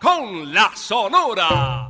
con la Sonora.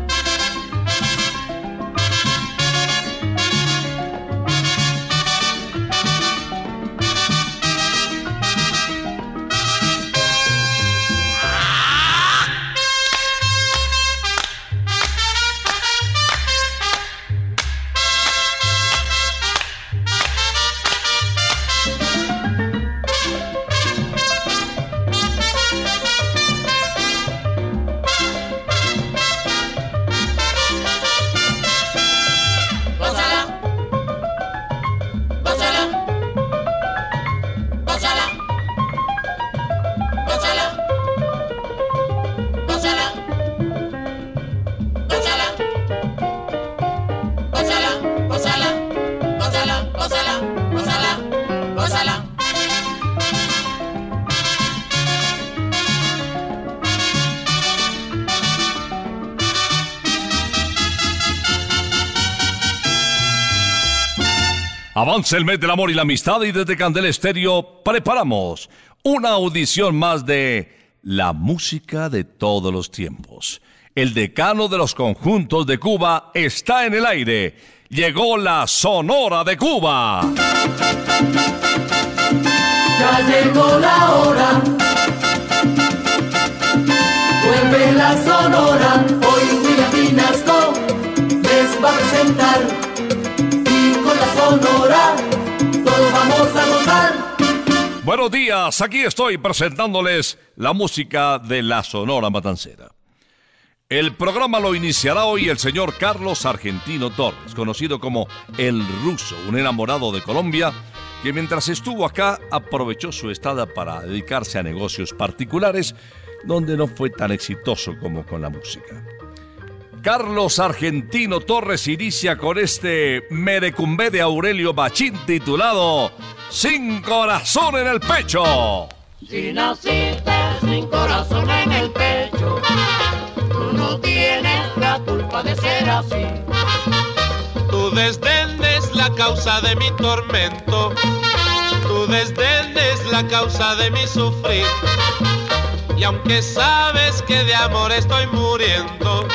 Avanza el mes del amor y la amistad y desde Candel Estéreo preparamos una audición más de la música de todos los tiempos. El decano de los conjuntos de Cuba está en el aire. Llegó la Sonora de Cuba. Ya llegó la hora. Vuelve la Sonora. Hoy William les va a presentar Todos vamos a gozar. Buenos días, aquí estoy presentándoles la música de la Sonora Matancera. El programa lo iniciará hoy el señor Carlos Argentino Torres, conocido como El Ruso, un enamorado de Colombia, que mientras estuvo acá aprovechó su estada para dedicarse a negocios particulares, donde no fue tan exitoso como con la música. Carlos Argentino Torres inicia con este merecumbe de Aurelio Bachín titulado Sin corazón en el pecho. Si naciste sin corazón en el pecho, tú no tienes la culpa de ser así. Tu desdén es la causa de mi tormento, tu desdén es la causa de mi sufrir. Y aunque sabes que de amor estoy muriendo,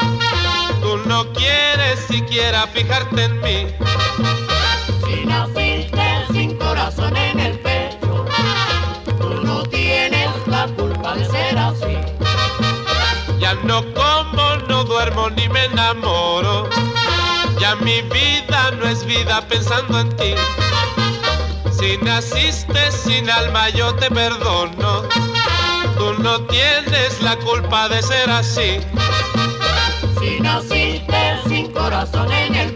tú no quieres siquiera fijarte en mí. Si naciste sin corazón en el pecho, de ser así. Ya no como, no duermo ni me enamoro. Ya mi vida no es vida pensando en ti. Si naciste sin alma yo te perdono. Tú no tienes la culpa de ser así. Si naciste sin corazón en el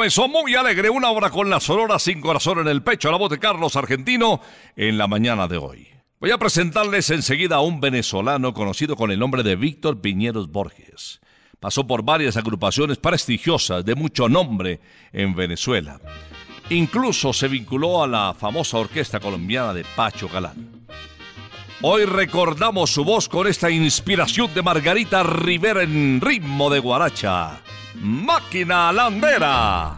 Comenzó muy alegre una hora con la Sonora sin corazón en el pecho, la voz de Carlos Argentino en la mañana de hoy. Voy a presentarles enseguida a un venezolano conocido con el nombre de Víctor Piñeros Borges. Pasó por varias agrupaciones prestigiosas de mucho nombre en Venezuela. Incluso se vinculó a la famosa orquesta colombiana de Pacho Galán. Hoy recordamos su voz con esta inspiración de Margarita Rivera en ritmo de guaracha. Máquina Landera.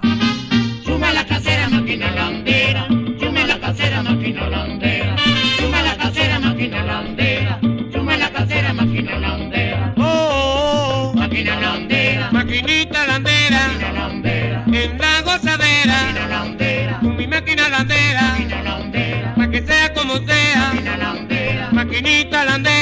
Chume la casera, máquina landera. Chume la casera, máquina landera. Chume la casera, máquina landera. Chume la casera, máquina landera. Oh, Máquina landera. maquinita landera, Máquina landera. en la gozadera, Máquina landera. con mi máquina landera, Máquina landera. pa' que sea como sea, Máquina landera. maquinita landera.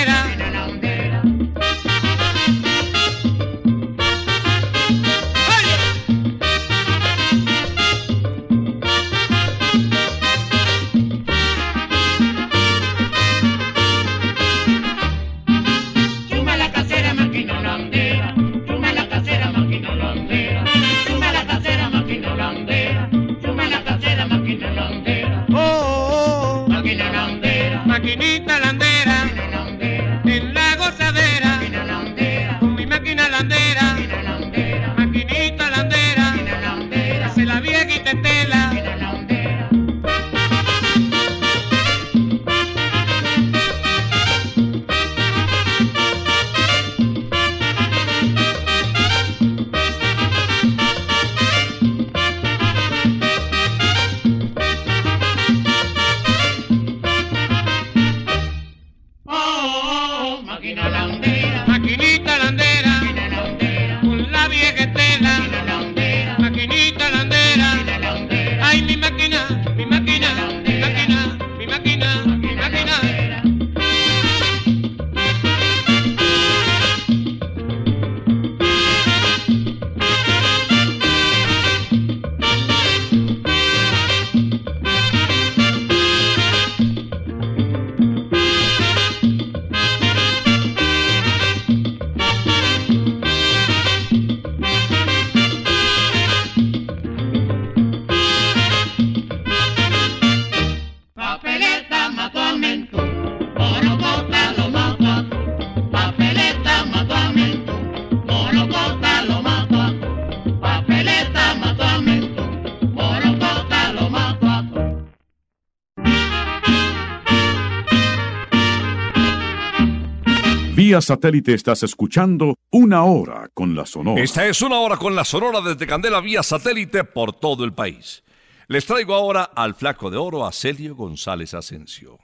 Satélite estás escuchando Una Hora con la Sonora. Esta es una hora con la Sonora desde Candela vía satélite por todo el país. Les traigo ahora al flaco de oro a Celio González Asensio.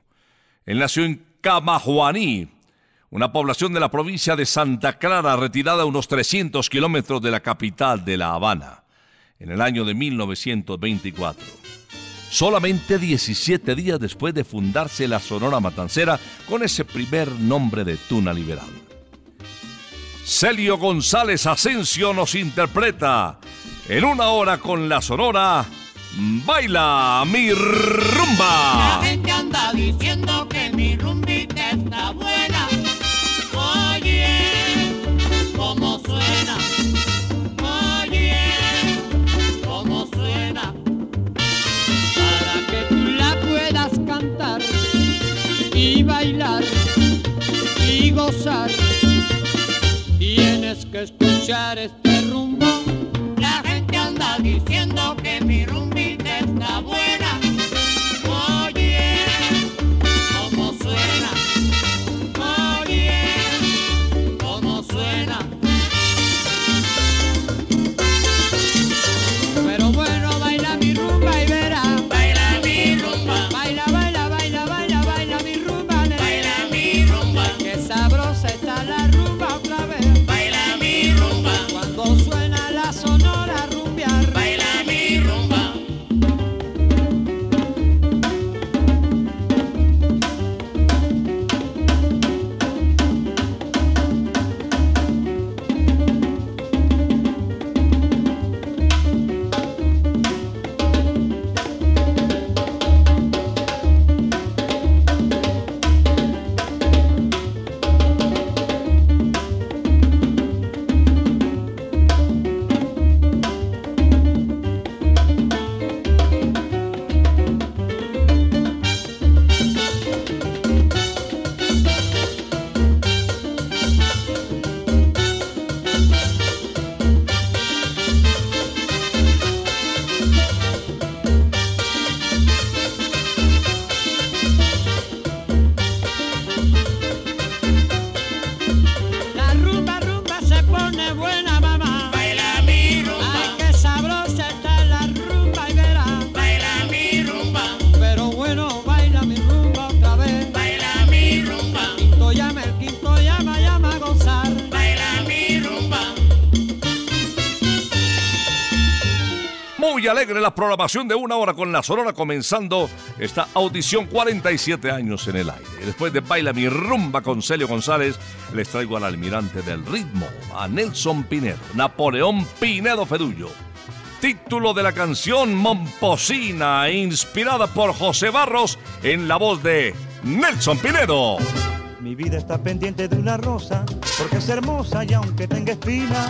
Él nació en Camajuaní, una población de la provincia de Santa Clara retirada a unos 300 kilómetros de la capital de La Habana, en el año de 1924. Solamente 17 días después de fundarse la Sonora Matancera con ese primer nombre de Tuna Liberal. Celio González Asensio nos interpreta en una hora con la Sonora Baila mi rumba. Escuchar programación de una hora con la Sonora comenzando esta audición 47 años en el aire. Después de Baila mi rumba con Celio González, les traigo al almirante del ritmo, a Nelson Pinedo, Napoleón Pinedo Fedullo. Título de la canción Momposina, inspirada por José Barros en la voz de Nelson Pinedo. Mi vida está pendiente de una rosa, porque es hermosa y aunque tenga espina,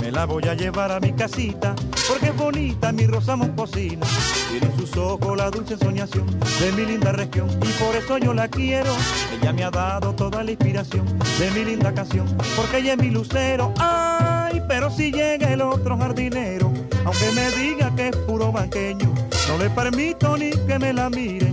me la voy a llevar a mi casita, porque es bonita mi rosa momposina. Tiene en sus ojos la dulce soñación de mi linda región, y por eso yo la quiero. Ella me ha dado toda la inspiración de mi linda canción, porque ella es mi lucero. Ay, pero si llega el otro jardinero, aunque me diga que es puro banqueño, no le permito ni que me la mire,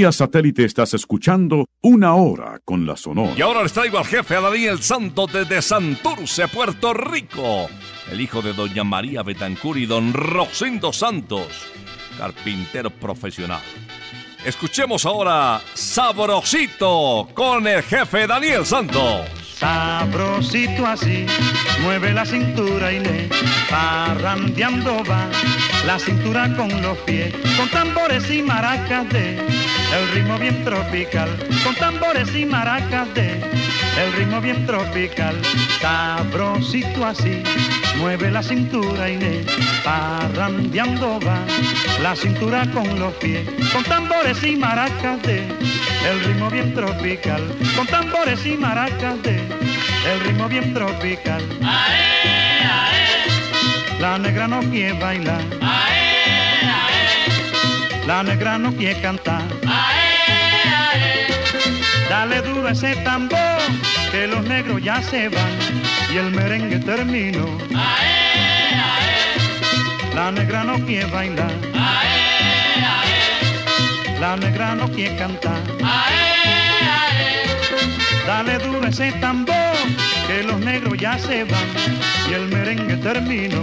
Vía satélite estás escuchando Una Hora con la Sonora. Y ahora les traigo al jefe a Daniel Santos desde Santurce, Puerto Rico. El hijo de doña María Betancur y don Rosendo Santos, carpintero profesional. Escuchemos ahora Sabrosito con el jefe Daniel Santos. Sabrosito así, mueve la cintura y le parrandeando va. La cintura con los pies, con tambores y maracas de el ritmo bien tropical. Con tambores y maracas de el ritmo bien tropical. Sabrosito así, mueve la cintura y le parrandeando va. La cintura con los pies, con tambores y maracas de el ritmo bien tropical. Con tambores y maracas de el ritmo bien tropical. La negra no quiere bailar. La negra no quiere cantar. Dale duro a ese tambor, que los negros ya se van y el merengue terminó. La negra no quiere bailar. La negra no quiere cantar. Dale duro a ese tambor, que los negros ya se van y el merengue terminó.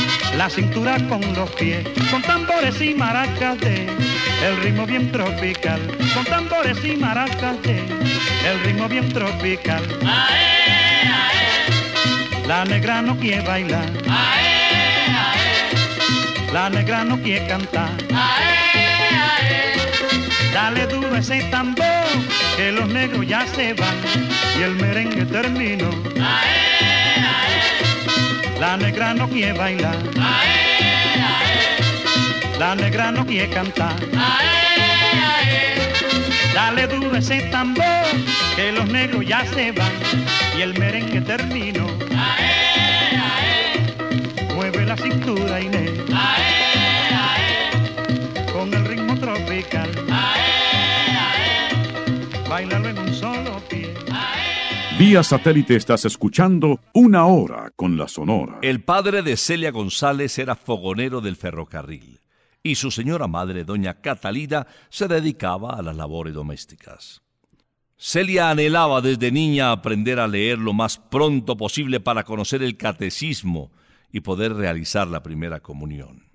La cintura con los pies, con tambores y maracas de el ritmo bien tropical. Con tambores y maracas de el ritmo bien tropical. La negra no quiere bailar. La negra no quiere cantar. Dale duro ese tambor, que los negros ya se van y el merengue terminó. La negra no quiere bailar. La negra no quiere cantar. Dale duro ese tambor, que los negros ya se van y el merengue terminó. Mueve la cintura Inés, con el ritmo tropical. Bailalo en un. Vía satélite estás escuchando Una Hora con la Sonora. El padre de Celia González era fogonero del ferrocarril y su señora madre, doña Catalina, se dedicaba a las labores domésticas. Celia anhelaba desde niña aprender a leer lo más pronto posible para conocer el catecismo y poder realizar la primera comunión.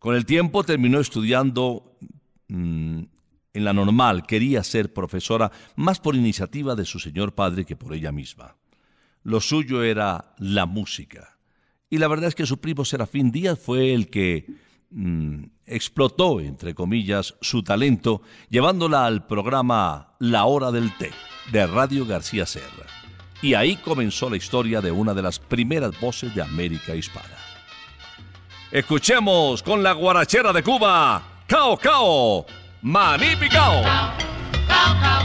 Con el tiempo terminó estudiando mm, en la normal, quería ser profesora más por iniciativa de su señor padre que por ella misma. Lo suyo era la música. Y la verdad es que su primo Serafín Díaz fue el que mm, explotó, entre comillas, su talento, llevándola al programa La Hora del Té de Radio García Serra. Y ahí comenzó la historia de una de las primeras voces de América Hispana. Escuchemos con la guarachera de Cuba, Cao Cao, Money be gone.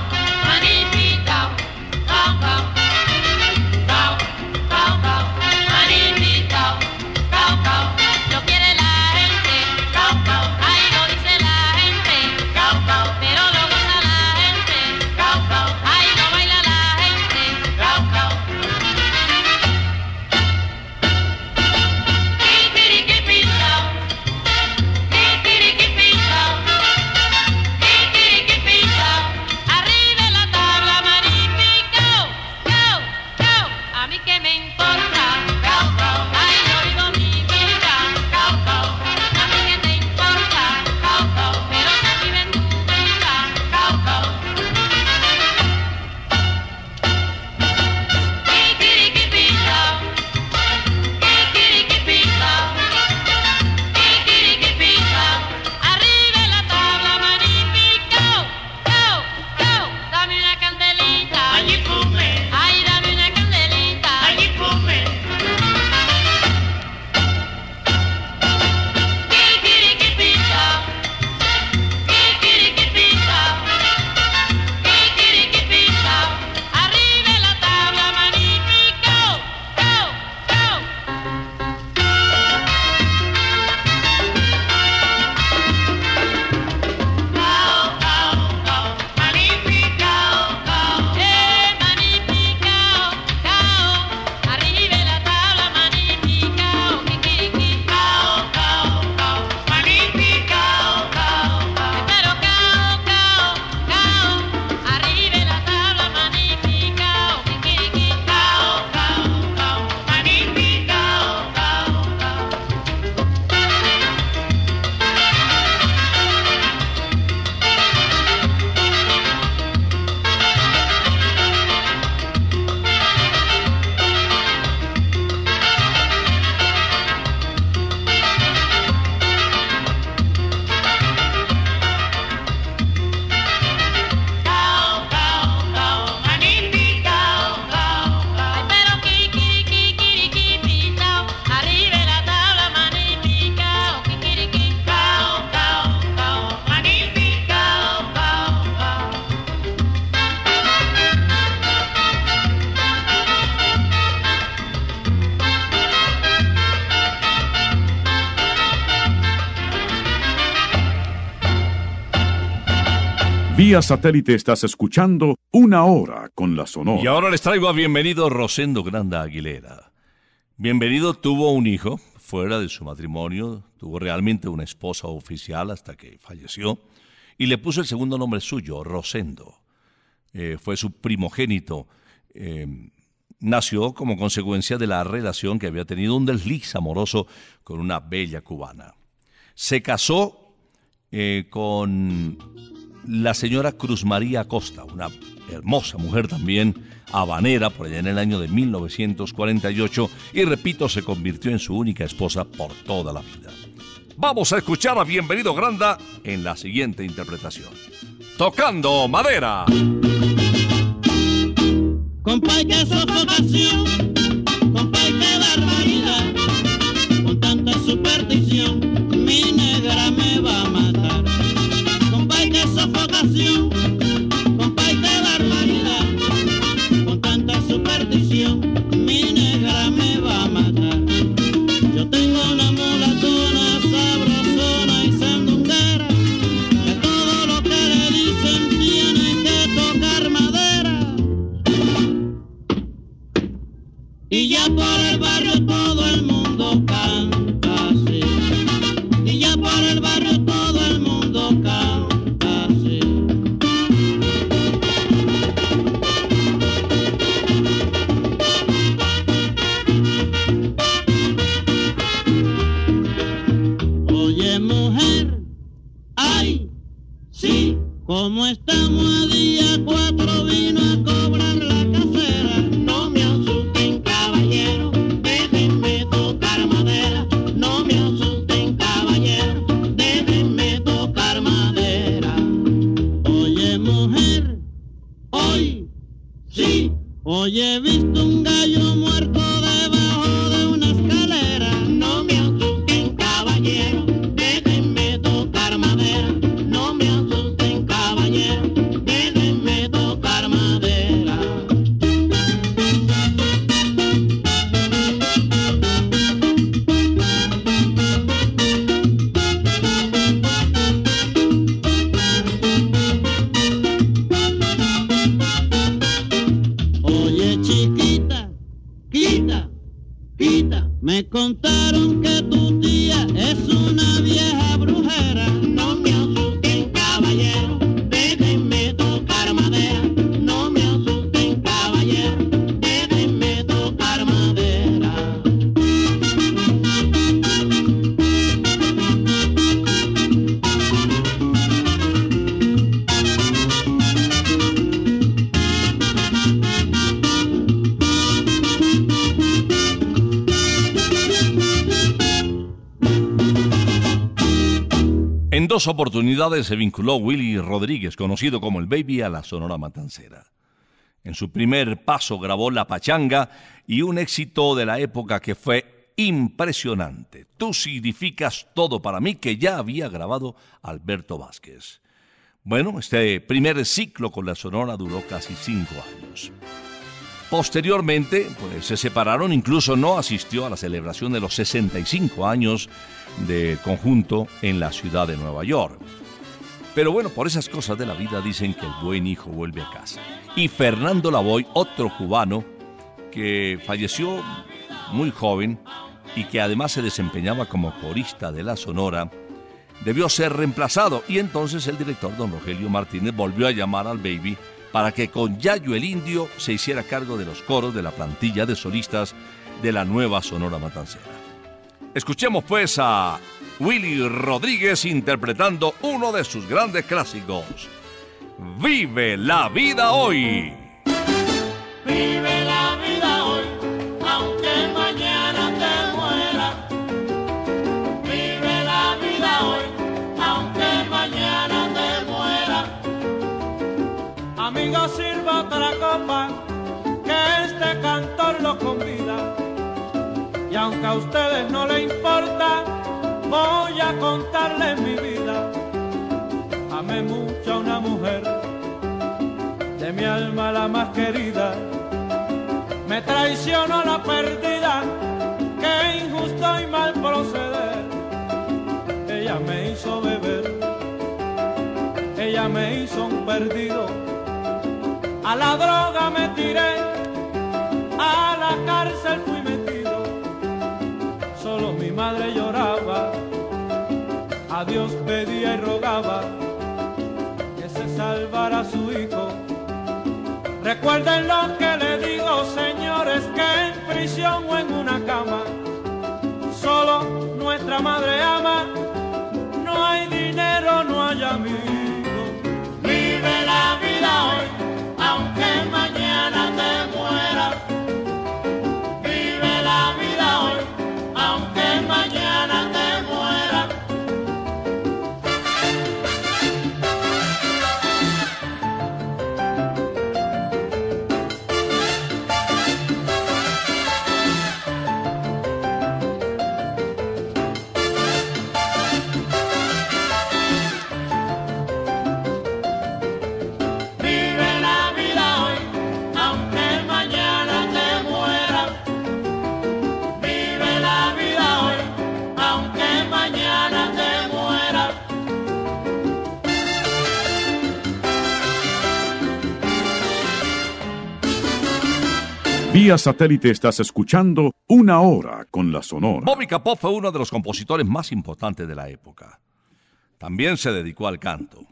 Vía satélite estás escuchando Una Hora con la Sonora. Y ahora les traigo a bienvenido Rosendo Granda Aguilera. Bienvenido tuvo un hijo fuera de su matrimonio, tuvo realmente una esposa oficial hasta que falleció y le puso el segundo nombre suyo, Rosendo. Eh, fue su primogénito. Eh, nació como consecuencia de la relación que había tenido un desliz amoroso con una bella cubana. Se casó eh, con la señora Cruz María Acosta, una hermosa mujer también, habanera, por allá en el año de 1948, y repito, se convirtió en su única esposa por toda la vida. Vamos a escuchar a Bienvenido Granda en la siguiente interpretación. Tocando madera. Y ya por el barrio dos oportunidades se vinculó Willy Rodríguez, conocido como el Baby, a la Sonora Matancera. En su primer paso grabó La Pachanga y un éxito de la época que fue impresionante. Tú significas todo para mí, que ya había grabado Alberto Vázquez. Bueno, este primer ciclo con la Sonora duró casi cinco años. Posteriormente, pues se separaron, incluso no asistió a la celebración de los 65 años de conjunto en la ciudad de Nueva York. Pero bueno, por esas cosas de la vida dicen que el buen hijo vuelve a casa. Y Fernando Lavoy, otro cubano que falleció muy joven y que además se desempeñaba como corista de la Sonora, debió ser reemplazado y entonces el director don Rogelio Martínez volvió a llamar al baby para que con Yayo el Indio se hiciera cargo de los coros de la plantilla de solistas de la nueva Sonora Matancera. Escuchemos pues a Willy Rodríguez interpretando uno de sus grandes clásicos. Vive la vida hoy. Aunque a ustedes no le importa, voy a contarles mi vida. Amé mucho a una mujer, de mi alma la más querida. Me traicionó la perdida, qué injusto y mal proceder. Ella me hizo beber, ella ella me hizo un perdido. A la droga me tiré, a la cárcel fui a Dios pedía y rogaba que se salvara su hijo. Recuerden lo que le digo, señores, que en prisión o en una cama, solo nuestra madre ama, no hay dinero, no hay amigos. Vía satélite estás escuchando Una Hora con la Sonora. Bobby Capó fue uno de los compositores más importantes de la época. También se dedicó al canto.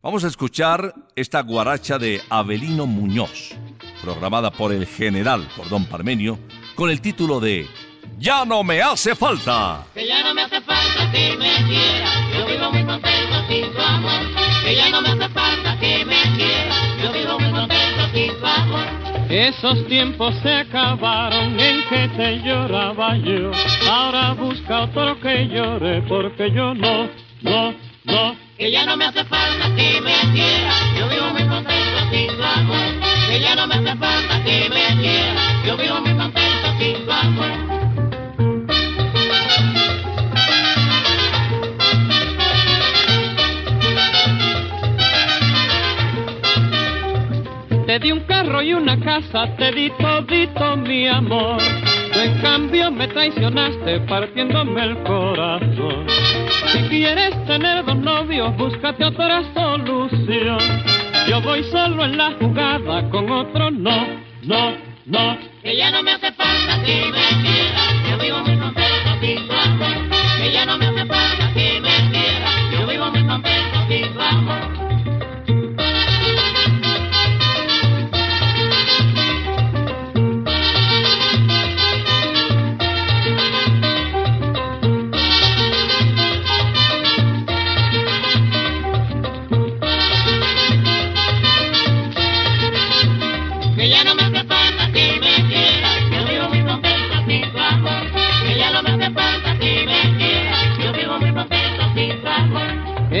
Vamos a escuchar esta guaracha de Avelino Muñoz, programada por el general Cordón Parmenio, con el título de Ya no me hace falta. Que ya no me hace falta que me quiera, yo vivo muy contento sin tu amor. Que ya no me hace falta que me quiera, Esos tiempos se acabaron en que te lloraba yo. Ahora busca otro que llore porque yo no, no, no. Que ya no me hace falta que me quiera, yo vivo muy contento sin tu amor. Que ya no me hace falta que me quiera, yo vivo muy contento sin tu. Te di un carro y una casa, te di todito mi amor. En cambio me traicionaste partiéndome el corazón. Si quieres tener dos novios, búscate otra solución. Yo voy solo en la jugada, con otro no, no, no. Que ya no me hace falta que me quiera, yo vivo muy contento sin tu amor. Que no me hace falta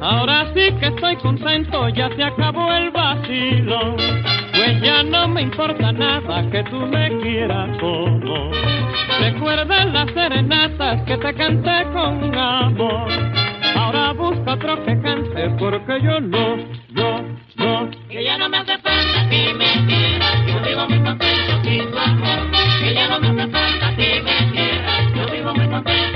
Ahora sí que estoy contento, ya se acabó el vacilo. Pues ya no me importa nada que tú me quieras o no. Recuerda las serenatas que te canté con amor. Ahora busca otro que cante porque yo no, no, no. Que ya no me hace falta que me quiera, yo vivo muy contento sin tu amor. Que ya no me hace falta que me quiera, yo vivo muy contento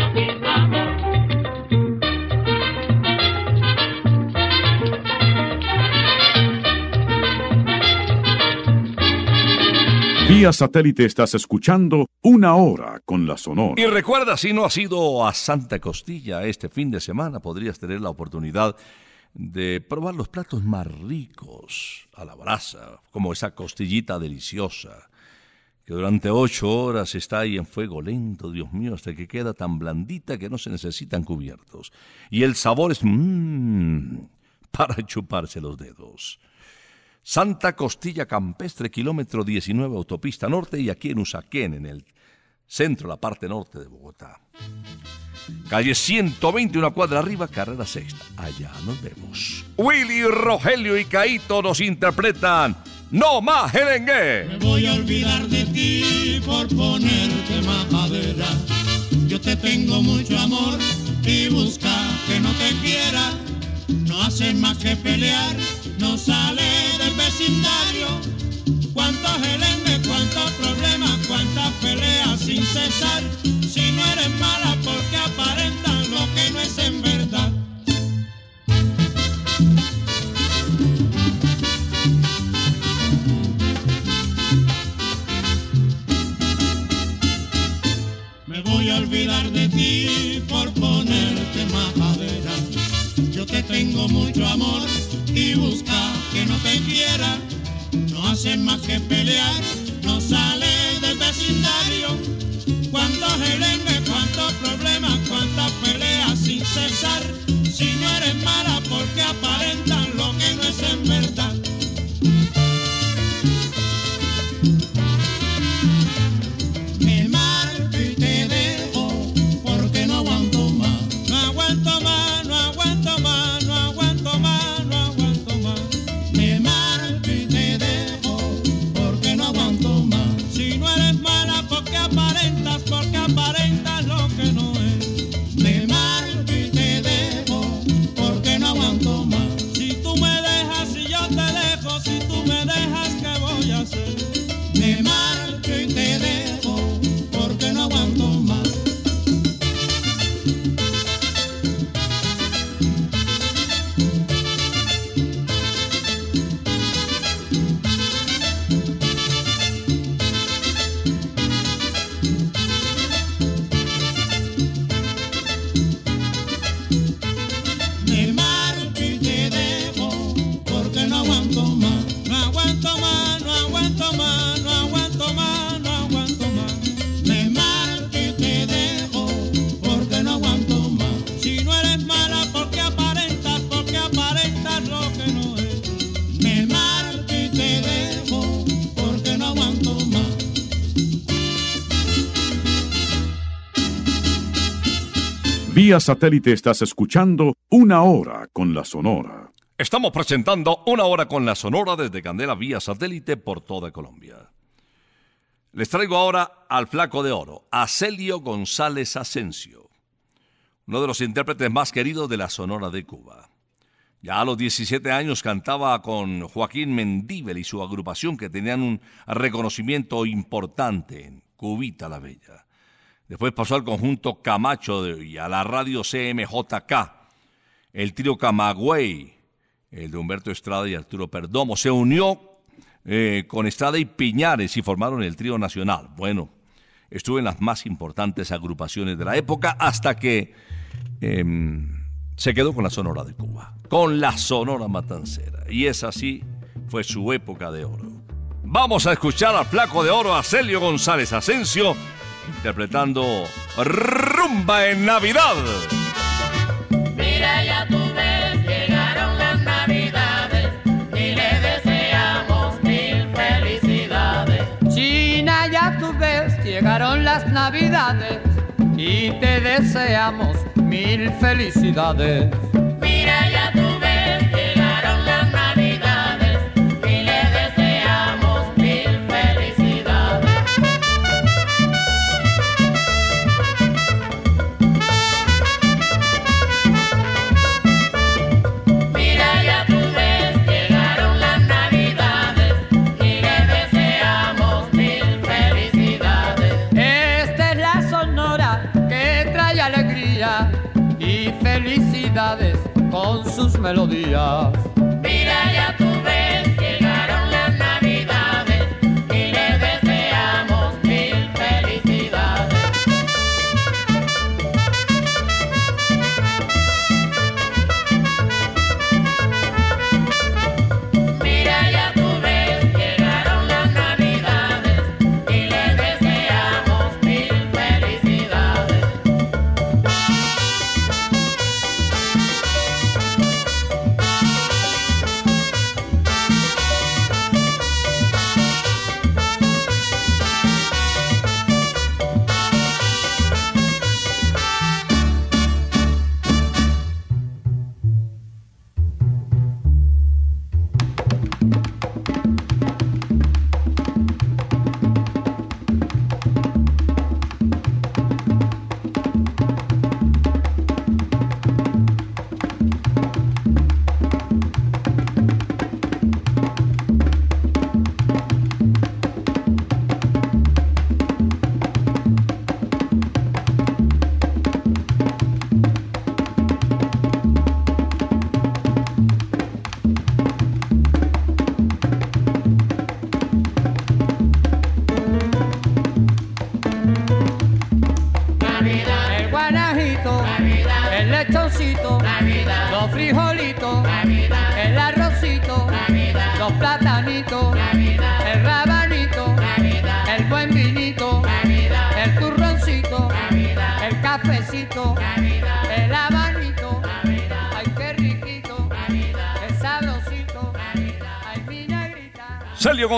Vía satélite estás escuchando Una Hora con la Sonora. Y recuerda, si no has ido a Santa Costilla este fin de semana, podrías tener la oportunidad de probar los platos más ricos a la brasa, como esa costillita deliciosa, que durante ocho horas está ahí en fuego lento, Dios mío, hasta que queda tan blandita que no se necesitan cubiertos. Y el sabor es mmm, para chuparse los dedos. Santa Costilla Campestre, kilómetro 19, autopista norte, y aquí en Usaquén, en el centro, la parte norte de Bogotá. calle 120, una cuadra arriba, carrera sexta. Allá nos vemos. Willy, Rogelio y Caito nos interpretan No más Jerengue. Me voy a olvidar de ti por ponerte majadera. Yo te tengo mucho amor y busca que no te quiera. No hace más que pelear, no sale Vía satélite estás escuchando Una Hora con la Sonora. Estamos presentando una hora con la Sonora desde Candela vía satélite por toda Colombia. Les traigo ahora al flaco de oro, a Celio González Asensio, uno de los intérpretes más queridos de la Sonora de Cuba. Ya a los 17 años cantaba con Joaquín Mendíbel y su agrupación que tenían un reconocimiento importante en Cubita la Bella. Después pasó al conjunto Camacho y a la radio CMJK, el trío Camagüey, el de Humberto Estrada y Arturo Perdomo. Se unió eh, con Estrada y Piñares y formaron el trío nacional. Bueno, estuvo en las más importantes agrupaciones de la época hasta que em, se quedó con la Sonora de Cuba, con la Sonora Matancera. Y esa sí fue su época de oro. Vamos a escuchar al flaco de oro a Celio González Asensio interpretando Rumba en Navidad. Mira, ya tú ves, llegaron las navidades y le deseamos mil felicidades. China, ya tú ves, llegaron las navidades y te deseamos mil felicidades. Melodías.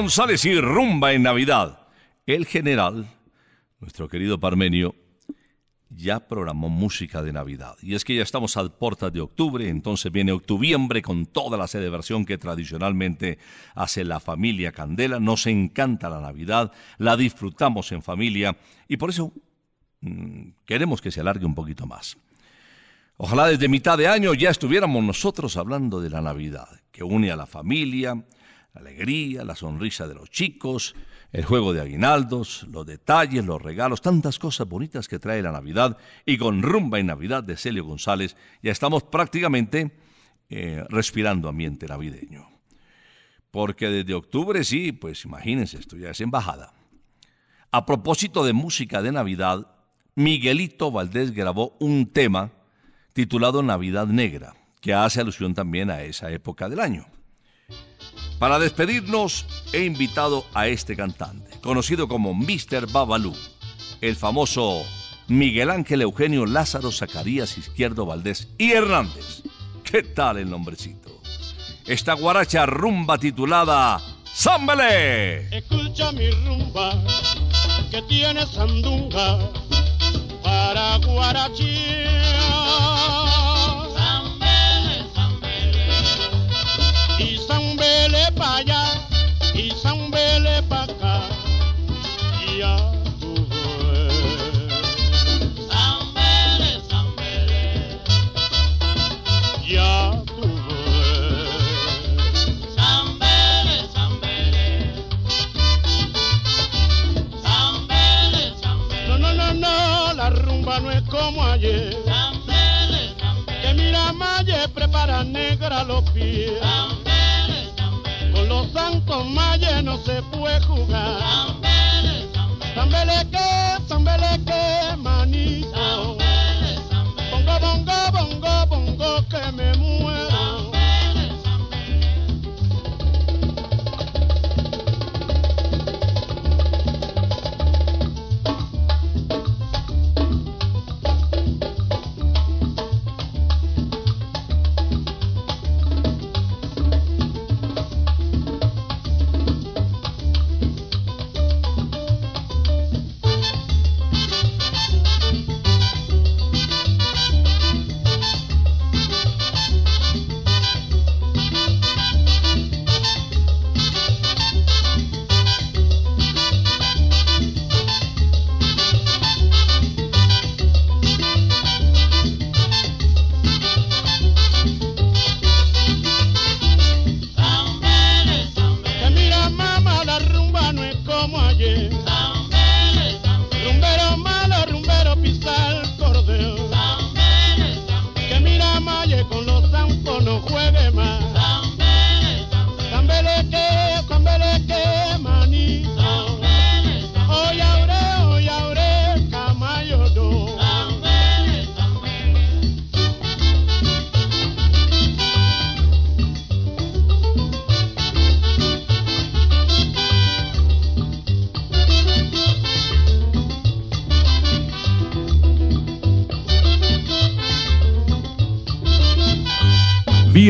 González y Rumba en Navidad. El general, nuestro querido Parmenio, ya programó música de Navidad. Y es que ya estamos a puertas de octubre, entonces viene octubiembre con toda la celebración que tradicionalmente hace la familia Candela. Nos encanta la Navidad, la disfrutamos en familia y por eso mm, queremos que se alargue un poquito más. Ojalá desde mitad de año ya estuviéramos nosotros hablando de la Navidad, que une a la familia, la alegría, la sonrisa de los chicos, el juego de aguinaldos, los detalles, los regalos, tantas cosas bonitas que trae la Navidad. Y con Rumba en Navidad de Celio González ya estamos prácticamente eh, respirando ambiente navideño. Porque desde octubre sí, pues imagínense, esto ya es embajada. A propósito de música de Navidad, Miguelito Valdés grabó un tema titulado Navidad Negra, que hace alusión también a esa época del año. Para despedirnos, he invitado a este cantante, conocido como Mr. Babalú, el famoso Miguel Ángel Eugenio Lázaro Zacarías Izquierdo Valdés y Hernández. ¿Qué tal el nombrecito? Esta guaracha rumba titulada ¡Zámbele! Escucha mi rumba que tiene sandunga para guarachía. Zambele pa' allá y zambele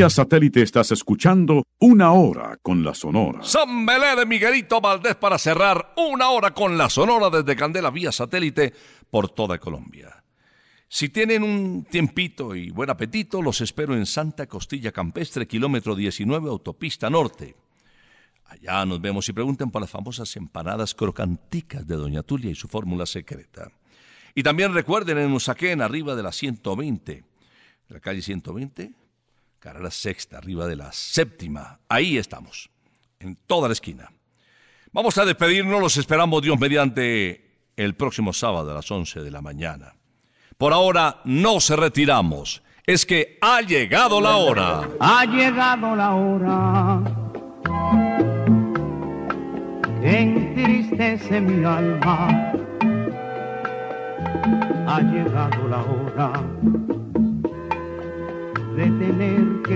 Vía satélite estás escuchando Una Hora con la Sonora. Zambelé de Miguelito Valdés para cerrar una hora con la Sonora desde Candela vía satélite por toda Colombia. Si tienen un tiempito y buen apetito, los espero en Santa Costilla Campestre, kilómetro 19, autopista norte. Allá nos vemos y pregunten por las famosas empanadas crocanticas de Doña Tulia y su fórmula secreta. Y también recuerden en Usaquén, arriba de la 120, la calle 120, carrera sexta, arriba de la séptima. Ahí estamos, en toda la esquina. Vamos a despedirnos, los esperamos Dios mediante el próximo sábado a las 11 de la mañana. Por ahora no se retiramos, es que ha llegado la hora. Ha llegado la hora entristece mi alma. Ha llegado la hora de tener